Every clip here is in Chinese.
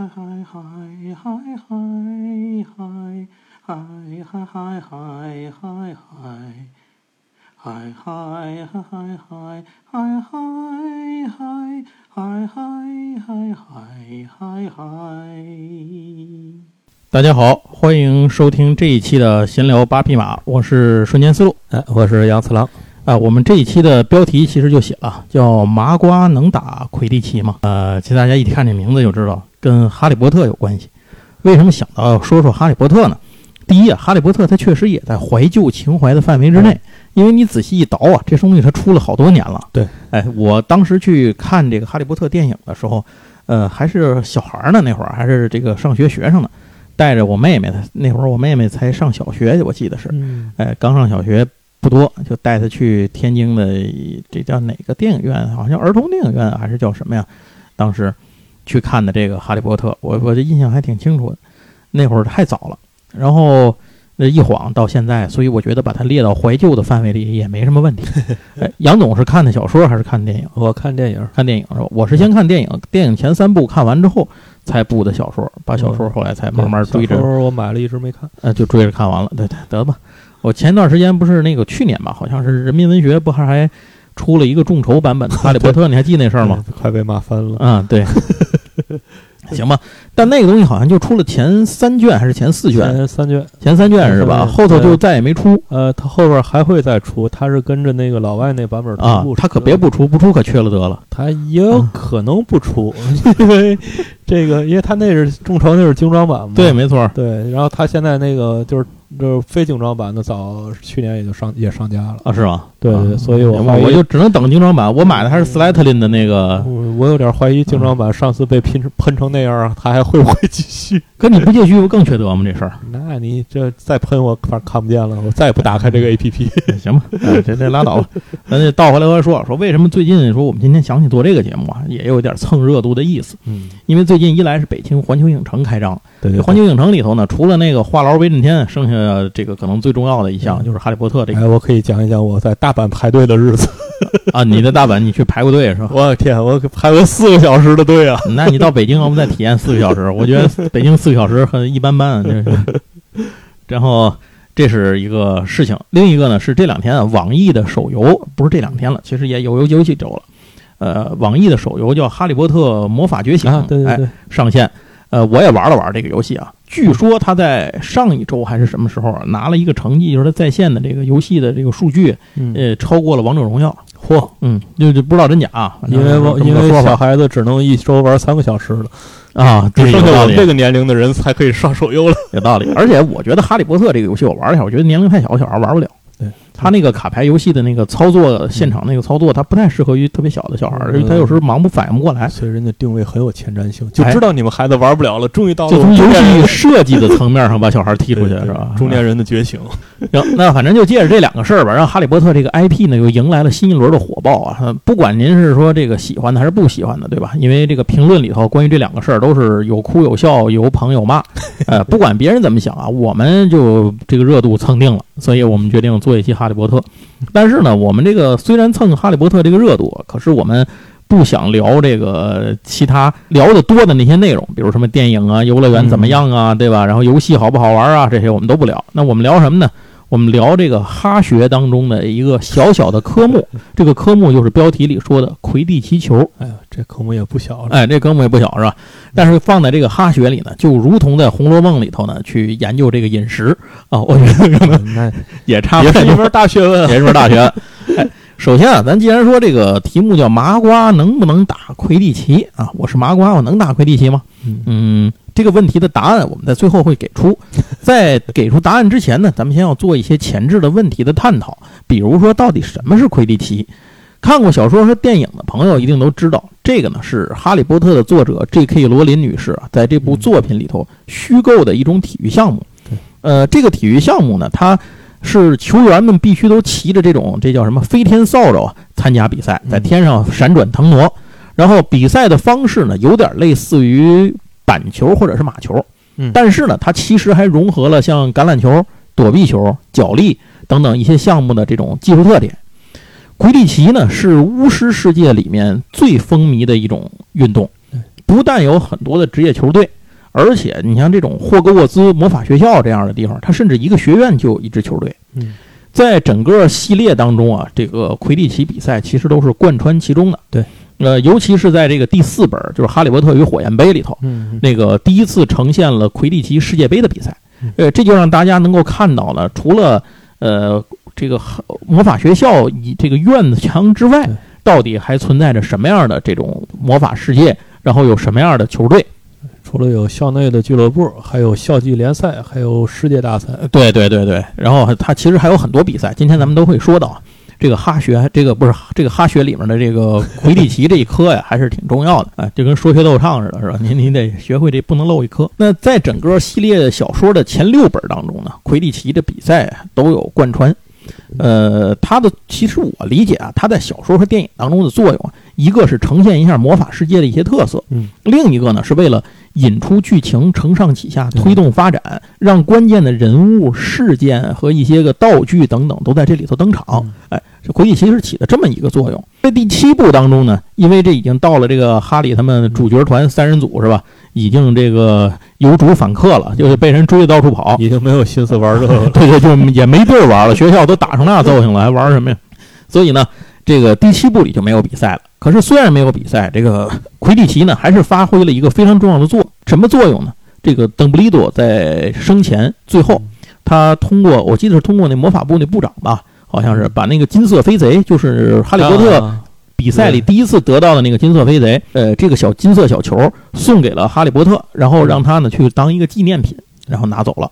嗨嗨嗨嗨嗨嗨嗨嗨嗨嗨嗨嗨嗨。嗨嗨嗨嗨嗨嗨嗨嗨嗨嗨嗨嗨嗨！大家好，欢迎收听这一期的闲聊八匹马，我是瞬间思路，哎，我是杨次郎。啊，我们这一期的标题其实就写了，叫“麻瓜能打魁地奇吗？”呃，其实大家一看这名字就知道跟哈利波特有关系。为什么想到说说哈利波特呢？第一啊，哈利波特它确实也在怀旧情怀的范围之内，因为你仔细一倒啊，这东西它出了好多年了。对，哎，我当时去看这个哈利波特电影的时候，呃，还是小孩呢，那会儿还是这个上学学生呢，带着我妹妹，那会儿我妹妹才上小学，我记得是，哎，刚上小学不多，就带她去天津的这叫哪个电影院？好像儿童电影院还是叫什么呀？当时去看的这个哈利波特，我我这印象还挺清楚的，那会儿太早了。然后，那一晃到现在，所以我觉得把它列到怀旧的范围里也没什么问题。哎，杨总是看的小说还是看电影？我看电影，看电影是吧？我是先看电影，电影前三部看完之后才补的小说，把小说后来才慢慢追着。我买了一直没看，呃，就追着看完了。对对，得吧。我前段时间不是那个去年吧，好像是人民文学不还还出了一个众筹版本的《哈利波特》，你还记那事儿吗？快被骂翻了。嗯，对。行吧，但那个东西好像就出了前三卷还是前四卷？前三卷，前三卷是吧？后头就再也没出。呃，他后边还会再出，他是跟着那个老外那版本啊。他可别不出，不出可缺了得了。他也有可能不出，因为这个，因为他那是众筹，那是精装版嘛。对，没错。对，然后他现在那个就是。就是非精装版的，早去年也就上也上架了啊，是吗？对对，所以我我就只能等精装版。我买的还是斯莱特林的那个，我有点怀疑精装版上次被喷成喷成那样，它还会不会继续？可你不继续不更缺德吗？这事儿？那你这再喷我，反正看不见了，我再也不打开这个 A P P，行吧？这这拉倒吧。咱这倒回来再说，说为什么最近说我们今天想起做这个节目啊，也有点蹭热度的意思。嗯，因为最近一来是北京环球影城开张，对对，环球影城里头呢，除了那个话痨威震天，剩下这个可能。最重要的一项就是《哈利波特》这个。哎，我可以讲一讲我在大阪排队的日子 啊！你在大阪你去排过队是吧？我的天，我排了四个小时的队啊！那你到北京，我们再体验四个小时。我觉得北京四个小时很一般般。然后这是一个事情，另一个呢是这两天啊，网易的手游不是这两天了，其实也有有几周了。呃，网易的手游叫《哈利波特魔法觉醒》，对对对，上线。呃，我也玩了玩这个游戏啊。据说他在上一周还是什么时候拿了一个成绩，就是他在线的这个游戏的这个数据，呃，超过了王者荣耀。嚯，嗯，就就不知道真假，因为因为小孩子只能一周玩三个小时了啊，只剩下我这个年龄的人才可以上手游了，有道理。而且我觉得《哈利波特》这个游戏我玩一下，我觉得年龄太小小孩玩不了。对。他那个卡牌游戏的那个操作，现场那个操作，它不太适合于特别小的小孩儿，他有时候忙不反应不过来。所以人家定位很有前瞻性，就知道你们孩子玩不了了，终于到了就从游戏设计的层面上把小孩踢出去，是吧？中年人的觉醒。行，那反正就借着这两个事儿吧，让哈利波特这个 IP 呢又迎来了新一轮的火爆啊！不管您是说这个喜欢的还是不喜欢的，对吧？因为这个评论里头关于这两个事儿都是有哭有笑，有捧有骂。呃，不管别人怎么想啊，我们就这个热度蹭定了，所以我们决定做一期哈利波特。但是呢，我们这个虽然蹭《哈利波特》这个热度，可是我们不想聊这个其他聊的多的那些内容，比如什么电影啊、游乐园怎么样啊，对吧？然后游戏好不好玩啊，这些我们都不聊。那我们聊什么呢？我们聊这个哈学当中的一个小小的科目，这个科目就是标题里说的魁地奇球。哎呀，这科目也不小了。哎，这科目也不小是吧？但是放在这个哈学里呢，就如同在《红楼梦》里头呢去研究这个饮食啊，我觉得可能也差不多，也是一门大学问，也是门大学问。哎，首先啊，咱既然说这个题目叫麻瓜能不能打魁地奇啊，我是麻瓜，我能打魁地奇吗？嗯。这个问题的答案，我们在最后会给出。在给出答案之前呢，咱们先要做一些前置的问题的探讨。比如说，到底什么是魁地奇？看过小说和电影的朋友一定都知道，这个呢是《哈利波特》的作者 J.K. 罗琳女士啊，在这部作品里头虚构的一种体育项目。呃，这个体育项目呢，它是球员们必须都骑着这种这叫什么飞天扫帚啊参加比赛，在天上闪转腾挪。然后比赛的方式呢，有点类似于。板球或者是马球，嗯，但是呢，它其实还融合了像橄榄球、躲避球、脚力等等一些项目的这种技术特点。魁地奇呢是巫师世界里面最风靡的一种运动，不但有很多的职业球队，而且你像这种霍格沃兹魔法学校这样的地方，它甚至一个学院就有一支球队。嗯，在整个系列当中啊，这个魁地奇比赛其实都是贯穿其中的。对，呃，尤其是在这个第四本，就是《哈利波特与火焰杯》里头，嗯那个第一次呈现了魁地奇世界杯的比赛嗯。呃，这就让大家能够看到了，除了呃这个魔法学校以这个院子墙之外，到底还存在着什么样的这种魔法世界？然后有什么样的球队？除了有校内的俱乐部，还有校际联赛，还有世界大赛。呃对对对对，然后它其实还有很多比赛，今天咱们都会说到。这个哈学，这个不是这个哈学里面的这个魁地奇这一科呀，还是挺重要的哎，就跟说学逗唱似的，是吧？您您得学会这，不能漏一科。那在整个系列小说的前六本当中呢，魁地奇的比赛都有贯穿。呃，他的其实我理解啊，他在小说和电影当中的作用，一个是呈现一下魔法世界的一些特色，嗯，另一个呢是为了引出剧情，承上启下，推动发展，让关键的人物、事件和一些个道具等等都在这里头登场。嗯哎，这回忆其实起了这么一个作用。在第七部当中呢，因为这已经到了这个哈利他们主角团三人组是吧，已经这个有主反客了，就是被人追得到处跑。已经没有心思玩这个了。对对，就也没地儿玩了，学校都打成那揍型了，还玩什么呀？所以呢，这个第七部里就没有比赛了。可是虽然没有比赛，这个 魁地奇呢还是发挥了一个非常重要的作什么作用呢？这个邓布利多在生前最后，他通过我记得是通过那魔法部那部长吧，好像是把那个金色飞贼，就是哈利波特啊比赛里第一次得到的那个金色飞贼，呃，这个小金色小球送给了哈利波特，然后让他呢去当一个纪念品，然后拿走了。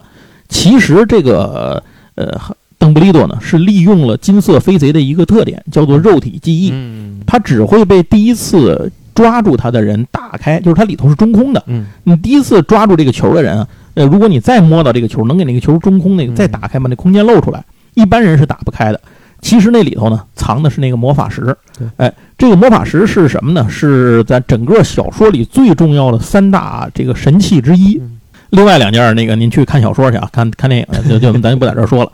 其实这个呃，邓布利多呢是利用了金色飞贼的一个特点，叫做肉体记忆，嗯它只会被第一次抓住它的人打开，就是它里头是中空的。嗯你第一次抓住这个球的人啊，呃，如果你再摸到这个球，能给那个球中空那个嗯再打开，把那空间露出来，一般人是打不开的。其实那里头呢，藏的是那个魔法石对。哎，这个魔法石是什么呢？是在整个小说里最重要的三大这个神器之一。嗯另外两件，那个您去看小说去啊，看看电影，就就咱就不在这儿说了。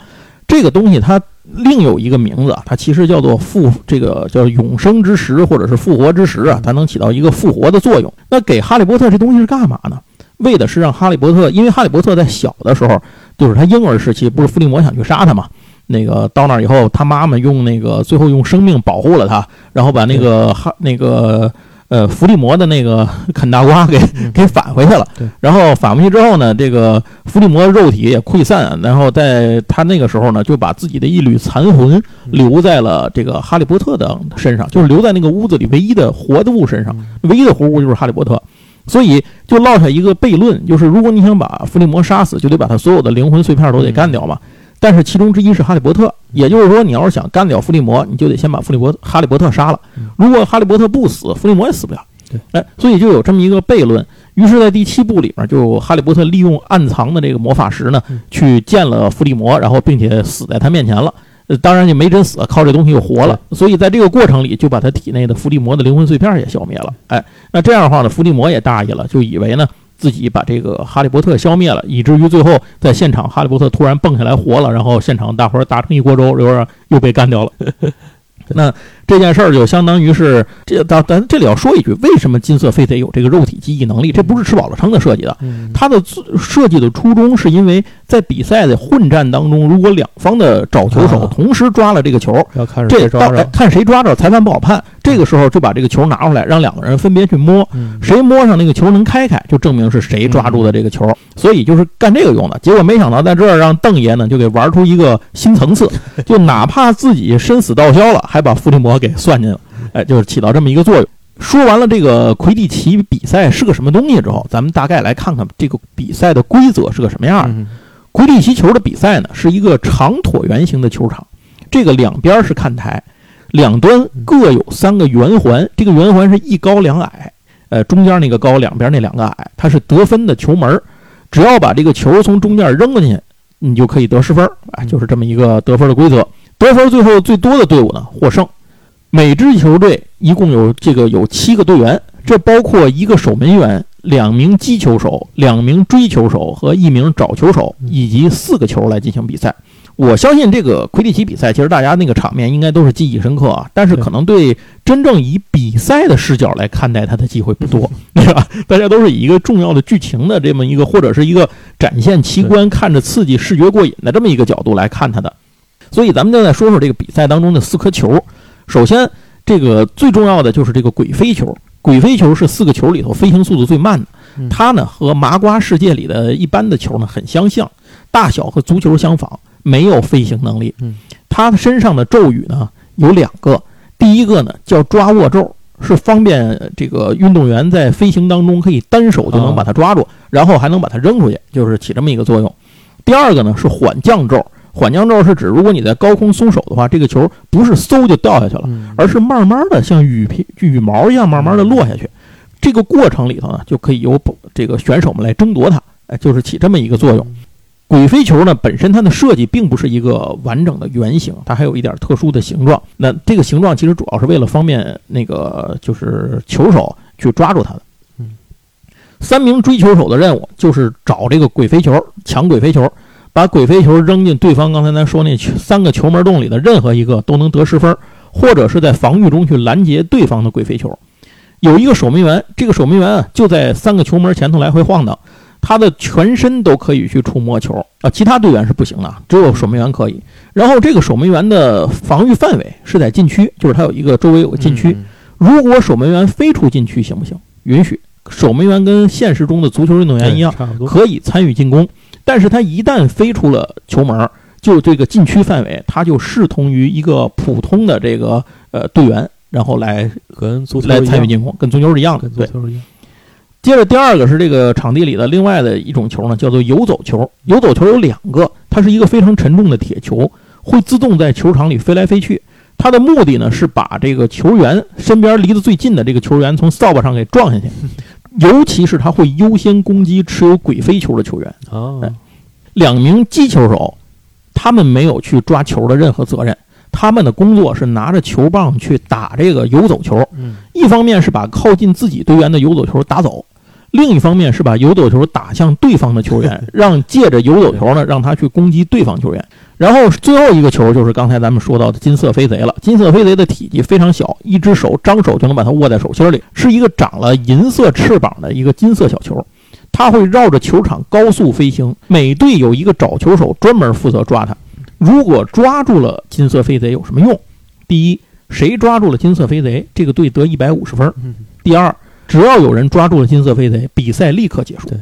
这个东西它另有一个名字啊，它其实叫做复这个叫永生之石或者是复活之石啊，它能起到一个复活的作用。那给哈利波特这东西是干嘛呢？为的是让哈利波特，因为哈利波特在小的时候，就是他婴儿时期，不是伏地魔想去杀他嘛？那个到那以后，他妈妈用那个最后用生命保护了他，然后把那个哈那个呃伏地魔的那个啃大瓜给嗯给返回去了对。然后返回去之后呢，这个伏地魔肉体也溃散，然后在他那个时候呢，就把自己的一缕残魂留在了这个哈利波特的身上，就是留在那个屋子里唯一的活的物身上，唯一的活物就是哈利波特。所以就落下一个悖论，就是如果你想把伏地魔杀死，就得把他所有的灵魂碎片都得干掉嘛。但是其中之一是哈利波特，也就是说，你要是想干掉伏地魔，你就得先把伏地魔哈利波特杀了嗯。如果哈利波特不死，伏地魔也死不了。对，哎，所以就有这么一个悖论。于是，在第七部里面，就哈利波特利用暗藏的这个魔法石呢嗯，去见了伏地魔，然后并且死在他面前了。呃，当然也没真死，靠这东西又活了。所以在这个过程里，就把他体内的伏地魔的灵魂碎片也消灭了。哎，那这样的话呢，伏地魔也大意了，就以为呢自己把这个哈利波特消灭了，以至于最后在现场哈利波特突然蹦下来活了，然后现场大伙儿打成一锅粥，然后又被干掉了。那这件事儿就相当于是这，咱咱这里要说一句，为什么金色飞贼有这个肉体记忆能力？这不是吃饱了撑的设计的，嗯它的设计的初衷是因为在比赛的混战当中，如果两方的找球手啊同时抓了这个球，要看这谁抓着，看谁抓着，裁判不好判。这个时候就把这个球拿出来，让两个人分别去摸，嗯谁摸上那个球能开开，就证明是谁抓住的这个球。所以就是干这个用的。结果没想到在这儿让邓爷呢就给玩出一个新层次，就哪怕自己生死道消了，还把伏地魔给算进了，哎，就是起到这么一个作用。说完了这个魁地奇比赛是个什么东西之后，咱们大概来看看这个比赛的规则是个什么样魁地奇球的比赛呢，是一个长椭圆形的球场，这个两边是看台，两端各有三个圆环，这个圆环是一高两矮，呃，中间那个高，两边那两个矮，它是得分的球门，只要把这个球从中间扔过去，你就可以得十分儿，哎，就是这么一个得分的规则。得分最后最多的队伍呢获胜。每支球队一共有这个有七个队员，这包括一个守门员、两名击球手、两名追球手和一名找球手，以及四个球来进行比赛。我相信这个魁地奇比赛，其实大家那个场面应该都是记忆深刻啊。但是可能对真正以比赛的视角来看待它的机会不多，对吧？大家都是以一个重要的剧情的这么一个，或者是一个展现奇观、看着刺激、视觉过瘾的这么一个角度来看它的。所以咱们就再说说这个比赛当中的四颗球。首先，这个最重要的就是这个鬼飞球。鬼飞球是四个球里头飞行速度最慢的，它呢和麻瓜世界里的一般的球呢很相像，大小和足球相仿。没有飞行能力，嗯，他身上的咒语呢有两个，第一个呢叫抓握咒，是方便这个运动员在飞行当中可以单手就能把它抓住，然后还能把它扔出去，就是起这么一个作用。第二个呢是缓降咒，缓降咒是指如果你在高空松手的话，这个球不是嗖就掉下去了，而是慢慢的像雨皮羽毛一样慢慢的落下去，这个过程里头呢就可以由这个选手们来争夺它，哎，就是起这么一个作用。鬼飞球呢，本身它的设计并不是一个完整的圆形，它还有一点特殊的形状。那这个形状其实主要是为了方便那个就是球手去抓住它的。嗯，三名追球手的任务就是找这个鬼飞球，抢鬼飞球，把鬼飞球扔进对方刚才咱说那三个球门洞里的任何一个都能得十分，或者是在防御中去拦截对方的鬼飞球。有一个守门员，这个守门员啊就在三个球门前头来回晃荡。他的全身都可以去触摸球啊，其他队员是不行的，只有守门员可以。然后这个守门员的防御范围是在禁区，就是他有一个周围有个禁区。如果守门员飞出禁区行不行？允许。守门员跟现实中的足球运动员一样，可以参与进攻。但是它一旦飞出了球门，就这个禁区范围，它就视同于一个普通的这个呃队员，然后来跟足球来参与进攻，跟足球是一样的，对。接着第二个是这个场地里的另外的一种球呢，叫做游走球。游走球有两个，它是一个非常沉重的铁球，会自动在球场里飞来飞去。它的目的呢是把这个球员身边离得最近的这个球员从扫把上给撞下去，尤其是他会优先攻击持有鬼飞球的球员。啊，两名击球手，他们没有去抓球的任何责任，他们的工作是拿着球棒去打这个游走球。嗯，一方面是把靠近自己队员的游走球打走。另一方面是把游走球打向对方的球员，让借着游走球呢，让他去攻击对方球员。然后最后一个球就是刚才咱们说到的金色飞贼了。金色飞贼的体积非常小，一只手张手就能把它握在手心里，是一个长了银色翅膀的一个金色小球。它会绕着球场高速飞行，每队有一个找球手专门负责抓它。如果抓住了金色飞贼有什么用？第一，谁抓住了金色飞贼，这个队得一百五十分。第二。只要有人抓住了金色飞贼，比赛立刻结束。对，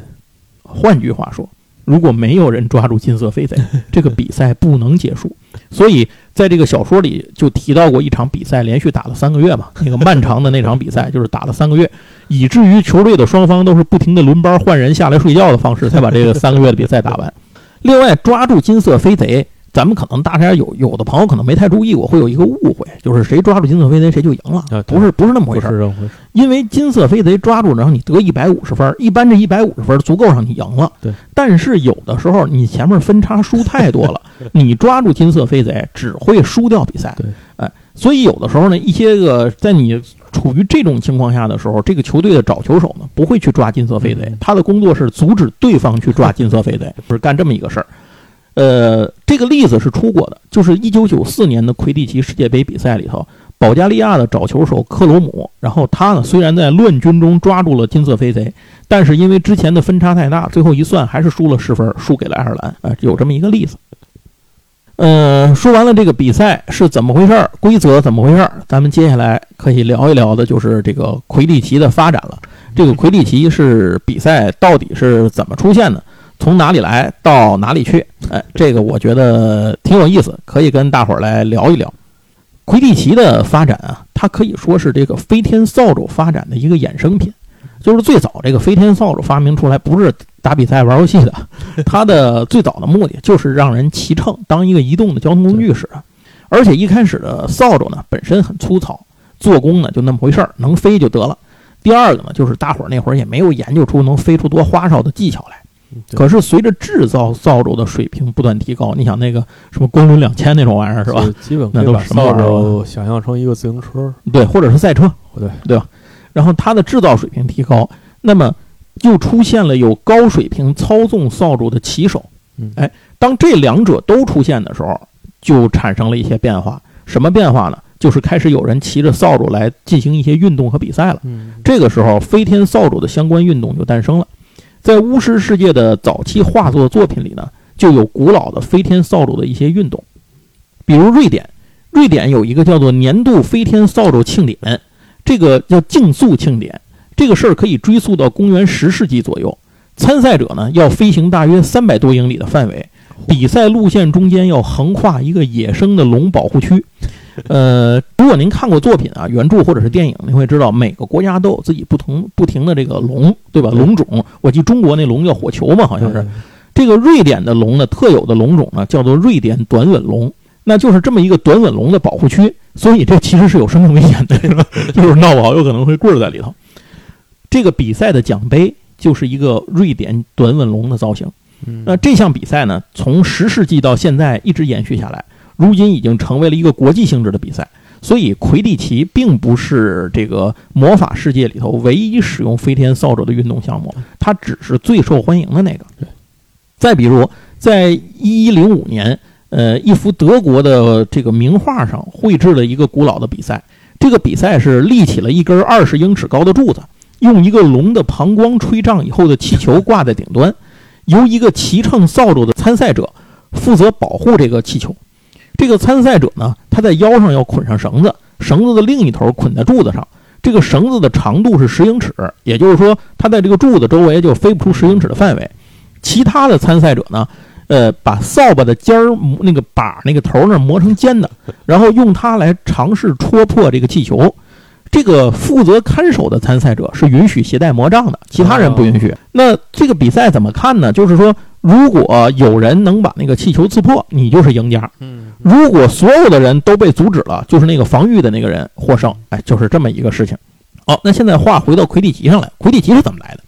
换句话说，如果没有人抓住金色飞贼，这个比赛不能结束。所以，在这个小说里就提到过一场比赛连续打了三个月嘛，那个漫长的那场比赛就是打了三个月，以至于球队的双方都是不停的轮班换人下来睡觉的方式才把这个三个月的比赛打完。另外，抓住金色飞贼。咱们可能大家有有的朋友可能没太注意过，会有一个误会，就是谁抓住金色飞贼谁就赢了，不是不是那么回事儿。因为金色飞贼抓住，然后你得一百五十分，一般这一百五十分足够让你赢了。对。但是有的时候你前面分差输太多了，你抓住金色飞贼只会输掉比赛。对。哎，所以有的时候呢，一些个在你处于这种情况下的时候，这个球队的找球手呢不会去抓金色飞贼，他的工作是阻止对方去抓金色飞贼，不是干这么一个事儿。呃，这个例子是出过的，就是一九九四年的魁地奇世界杯比赛里头，保加利亚的找球手克罗姆，然后他呢虽然在乱军中抓住了金色飞贼，但是因为之前的分差太大，最后一算还是输了十分，输给了爱尔兰。啊，有这么一个例子。嗯，说完了这个比赛是怎么回事，规则怎么回事，咱们接下来可以聊一聊的就是这个魁地奇的发展了。这个魁地奇是比赛到底是怎么出现的？从哪里来到哪里去？哎，这个我觉得挺有意思，可以跟大伙儿来聊一聊。魁地奇的发展啊，它可以说是这个飞天扫帚发展的一个衍生品。就是最早这个飞天扫帚发明出来，不是打比赛玩游戏的，它的最早的目的就是让人骑乘，当一个移动的交通工具使。而且一开始的扫帚呢，本身很粗糙，做工呢就那么回事儿，能飞就得了。第二个呢，就是大伙儿那会儿也没有研究出能飞出多花哨的技巧来。可是随着制造扫帚的水平不断提高，你想那个什么光轮两千那种玩意儿是吧？基本那都是什么扫帚？想象成一个自行车，对，或者是赛车，对对吧？然后它的制造水平提高，那么就出现了有高水平操纵扫帚的骑手，嗯哎，当这两者都出现的时候，就产生了一些变化。什么变化呢？就是开始有人骑着扫帚来进行一些运动和比赛了。嗯这个时候，飞天扫帚的相关运动就诞生了。在巫师世界的早期画作作品里呢，就有古老的飞天扫帚的一些运动，比如瑞典，瑞典有一个叫做年度飞天扫帚庆典，这个叫竞速庆典。这个事儿可以追溯到公元十世纪左右。参赛者呢要飞行大约三百多英里的范围，比赛路线中间要横跨一个野生的龙保护区。呃，如果您看过作品啊，原著或者是电影，您会知道每个国家都有自己不同不停的这个龙，对吧？龙种，我记得中国那龙叫火球嘛，好像是。这个瑞典的龙呢，特有的龙种呢，叫做瑞典短吻龙，那就是这么一个短吻龙的保护区，所以这其实是有生命危险的，是吧？就是闹不好有可能会棍儿在里头。这个比赛的奖杯就是一个瑞典短吻龙的造型。嗯那这项比赛呢，从十世纪到现在一直延续下来，如今已经成为了一个国际性质的比赛。所以魁地奇并不是这个魔法世界里头唯一使用飞天扫帚的运动项目，它只是最受欢迎的那个。再比如，在一一零五年，呃，一幅德国的这个名画上绘制了一个古老的比赛。这个比赛是立起了一根二十英尺高的柱子，用一个龙的膀胱吹胀以后的气球挂在顶端，由一个骑乘扫帚的参赛者负责保护这个气球。这个参赛者呢，他在腰上要捆上绳子，绳子的另一头捆在柱子上。这个绳子的长度是十英尺，也就是说，他在这个柱子周围就飞不出十英尺的范围。其他的参赛者呢，呃，把扫把的尖儿那个把那个头那儿磨成尖的，然后用它来尝试戳破这个气球。这个负责看守的参赛者是允许携带魔杖的，其他人不允许。那这个比赛怎么看呢？就是说，如果有人能把那个气球刺破，你就是赢家。嗯如果所有的人都被阻止了，就是那个防御的那个人获胜。哎，就是这么一个事情。好，那现在话回到魁地奇上来，魁地奇是怎么来的？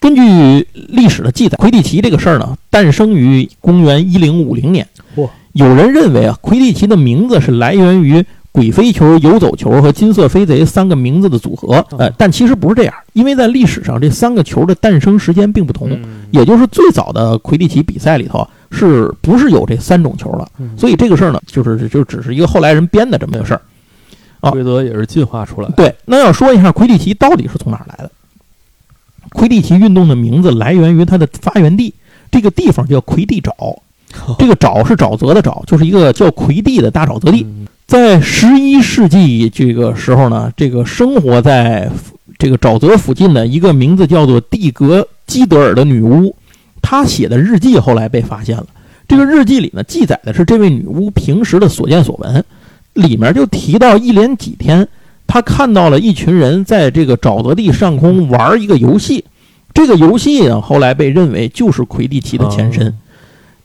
根据历史的记载，魁地奇这个事儿呢，诞生于公元一零五零年。嚯有人认为啊，魁地奇的名字是来源于鬼飞球、游走球和金色飞贼三个名字的组合。呃，但其实不是这样，因为在历史上这三个球的诞生时间并不同。嗯也就是最早的魁地奇比赛里头，是不是有这三种球了？嗯所以这个事儿呢，就是就只是一个后来人编的这么个事儿。啊规则也是进化出来的。对，那要说一下魁地奇到底是从哪儿来的？魁地奇运动的名字来源于它的发源地，这个地方叫魁地沼。这个沼是沼泽的沼，就是一个叫魁地的大沼泽地。嗯在十一世纪这个时候呢，这个生活在这个沼泽附近的一个名字叫做蒂格基德尔的女巫，她写的日记后来被发现了。这个日记里呢，记载的是这位女巫平时的所见所闻，里面就提到一连几天，她看到了一群人在这个沼泽地上空玩一个游戏。这个游戏呢，后来被认为就是魁地奇的前身。哦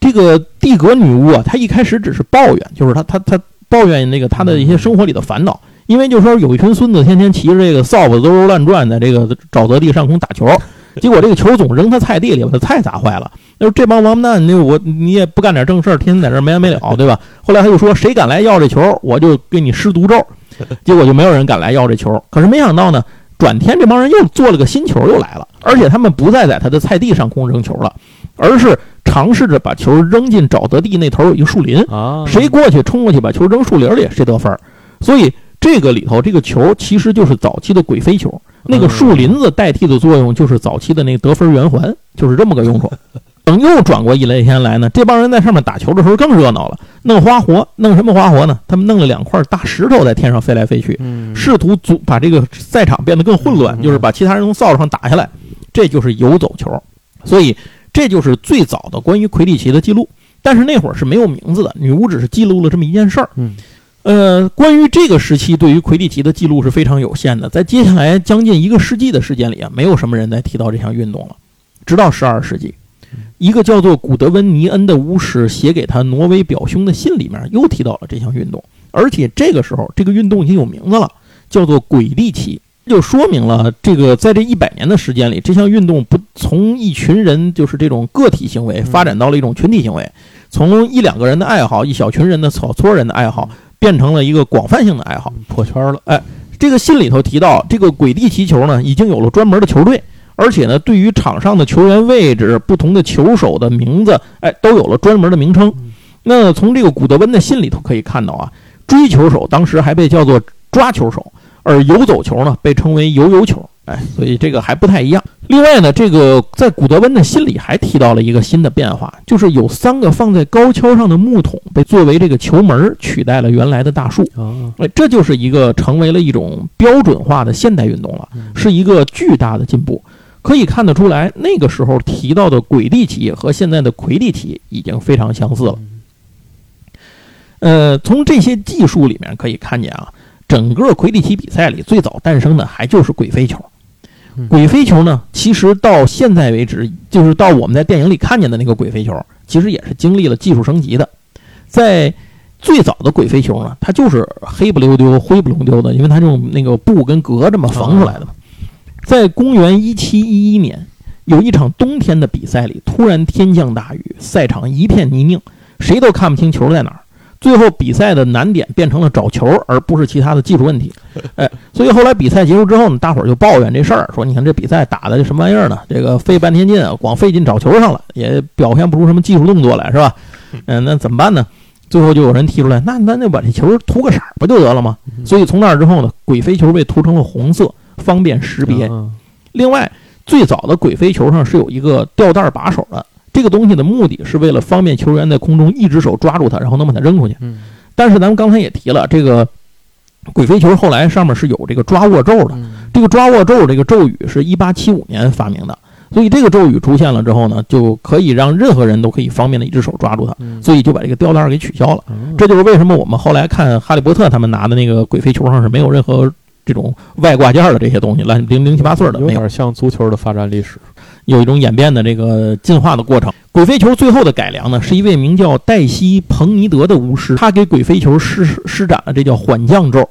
这个蒂格女巫啊，她一开始只是抱怨，就是她她她抱怨那个她的一些生活里的烦恼，因为就说有一群孙子天天骑着这个扫把兜兜乱转，在这个沼泽地上空打球，结果这个球总扔他菜地里，把他菜砸坏了。那这帮王八蛋，那我你也不干点正事儿，天天在这没完没了，对吧？后来他就说，谁敢来要这球，我就给你施毒咒。结果就没有人敢来要这球。可是没想到呢，转天这帮人又做了个新球，又来了，而且他们不再在他的菜地上空扔球了，而是尝试着把球扔进沼泽地那头有一个树林，啊，谁过去冲过去把球扔树林里，谁得分儿。所以这个里头，这个球其实就是早期的鬼飞球，那个树林子代替的作用就是早期的那个得分圆环，就是这么个用处。等又转过一来天来呢，这帮人在上面打球的时候更热闹了，弄花活，弄什么花活呢？他们弄了两块大石头在天上飞来飞去，嗯试图阻把这个赛场变得更混乱，嗯就是把其他人从扫帚上打下来，这就是游走球。所以这就是最早的关于魁地奇的记录。但是那会儿是没有名字的，女巫只是记录了这么一件事儿。嗯呃，关于这个时期对于魁地奇的记录是非常有限的，在接下来将近一个世纪的时间里啊，没有什么人再提到这项运动了。直到十二世纪，一个叫做古德温尼恩的巫师写给他挪威表兄的信里面又提到了这项运动，而且这个时候这个运动已经有名字了，叫做鬼地奇。就说明了这个在这一百年的时间里，这项运动不从一群人就是这种个体行为发展到了一种群体行为，从一两个人的爱好、一小群人的草撮人的爱好，变成了一个广泛性的爱好。破圈了，哎这个信里头提到，这个鬼地踢球呢，已经有了专门的球队，而且呢，对于场上的球员位置、不同的球手的名字，哎，都有了专门的名称。那从这个古德温的信里头可以看到啊，追球手当时还被叫做抓球手，而游走球呢被称为游游球。哎，所以这个还不太一样。另外呢，这个在古德温的心里还提到了一个新的变化，就是有三个放在高跷上的木桶被作为这个球门取代了原来的大树。哎，这就是一个成为了一种标准化的现代运动了，是一个巨大的进步。可以看得出来，那个时候提到的轨地体和现在的魁地奇已经非常相似了。呃，从这些技术里面可以看见啊，整个魁地奇比赛里最早诞生的还就是鬼飞球。鬼飞球呢，其实到现在为止，就是到我们在电影里看见的那个鬼飞球，其实也是经历了技术升级的。在最早的鬼飞球呢，它就是黑不溜丢、灰不溜丢的，因为它用那个布跟革这么缝出来的嘛。在公元一七一一年，有一场冬天的比赛里，突然天降大雨，赛场一片泥泞，谁都看不清球在哪儿。最后比赛的难点变成了找球，而不是其他的技术问题。哎，所以后来比赛结束之后呢，大伙儿就抱怨这事儿，说你看这比赛打的这什么玩意儿呢？这个费半天劲啊，光费劲找球上了，也表现不出什么技术动作来，是吧？嗯，那怎么办呢？最后就有人提出来，那咱就把这球涂个色儿不就得了吗？所以从那儿之后呢，鬼飞球被涂成了红色，方便识别。另外，最早的鬼飞球上是有一个吊带把手的。这个东西的目的是为了方便球员在空中一只手抓住它，然后能把它扔出去。嗯，但是咱们刚才也提了，这个鬼飞球后来上面是有这个抓握咒的。这个抓握咒这个咒语是一八七五年发明的，所以这个咒语出现了之后呢，就可以让任何人都可以方便的一只手抓住它，所以就把这个吊带给取消了。这就是为什么我们后来看哈利波特他们拿的那个鬼飞球上是没有任何这种外挂件的这些东西，乱零零七八碎的，有点像足球的发展历史。有一种演变的这个进化的过程。鬼飞球最后的改良呢，是一位名叫黛西·彭尼德的巫师，他给鬼飞球施施展了这叫缓降咒。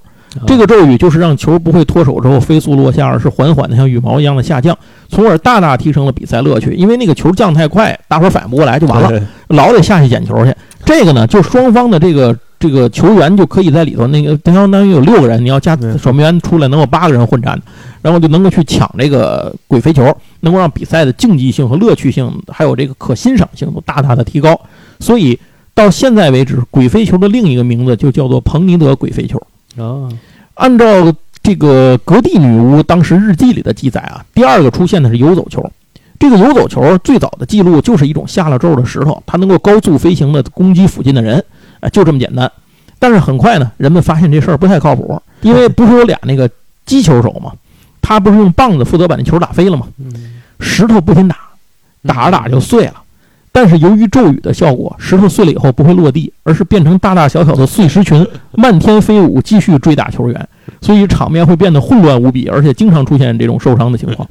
这个咒语就是让球不会脱手之后飞速落下，而是缓缓的像羽毛一样的下降，从而大大提升了比赛乐趣。因为那个球降太快，大伙儿反应不过来就完了，老得下去捡球去。这个呢，就双方的这个这个球员就可以在里头，那个相当于有六个人，你要加守门员出来，能有八个人混战。然后就能够去抢这个鬼飞球，能够让比赛的竞技性和乐趣性，还有这个可欣赏性都大大的提高。所以到现在为止，鬼飞球的另一个名字就叫做彭尼德鬼飞球。啊，按照这个格蒂女巫当时日记里的记载啊，第二个出现的是游走球。这个游走球最早的记录就是一种下了咒的石头，它能够高速飞行的攻击附近的人，哎，就这么简单。但是很快呢，人们发现这事儿不太靠谱，因为不是有俩那个击球手嘛？他不是用棒子负责把那球打飞了吗？石头不停打，打着打着就碎了。但是由于咒语的效果，石头碎了以后不会落地，而是变成大大小小的碎石群，漫天飞舞，继续追打球员。所以场面会变得混乱无比，而且经常出现这种受伤的情况，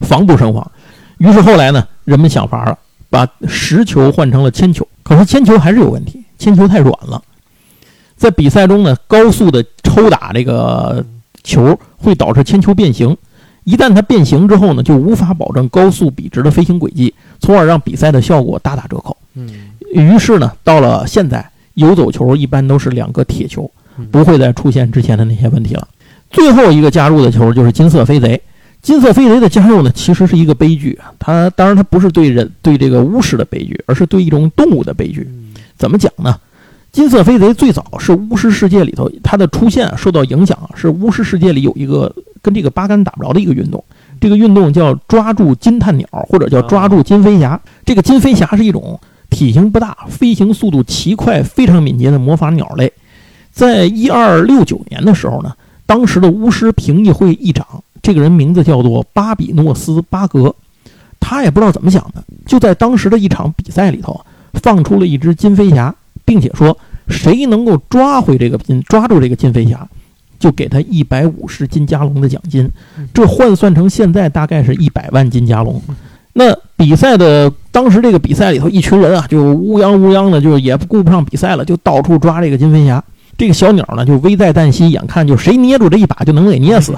防不胜防。于是后来呢，人们想法了，把石球换成了铅球。可是铅球还是有问题，铅球太软了，在比赛中呢，高速的抽打这个。球会导致铅球变形，一旦它变形之后呢，就无法保证高速笔直的飞行轨迹，从而让比赛的效果大打折扣。嗯，于是呢，到了现在，游走球一般都是两个铁球，不会再出现之前的那些问题了。最后一个加入的球就是金色飞贼。金色飞贼的加入呢，其实是一个悲剧啊。它当然它不是对人对这个巫师的悲剧，而是对一种动物的悲剧。怎么讲呢？金色飞贼最早是巫师世界里头，它的出现受到影响，是巫师世界里有一个跟这个八竿打不着的一个运动，这个运动叫抓住金探鸟，或者叫抓住金飞侠。这个金飞侠是一种体型不大、飞行速度奇快、非常敏捷的魔法鸟类。在一二六九年的时候呢，当时的巫师评议会议长，这个人名字叫做巴比诺斯·巴格，他也不知道怎么想的，就在当时的一场比赛里头放出了一只金飞侠。并且说，谁能够抓回这个金，抓住这个金飞侠，就给他一百五十金加龙的奖金。这换算成现在大概是一百万金加龙。那比赛的当时这个比赛里头，一群人啊，就乌泱乌泱的，就也顾不上比赛了，就到处抓这个金飞侠。这个小鸟呢，就危在旦夕，眼看就谁捏住这一把就能给捏死。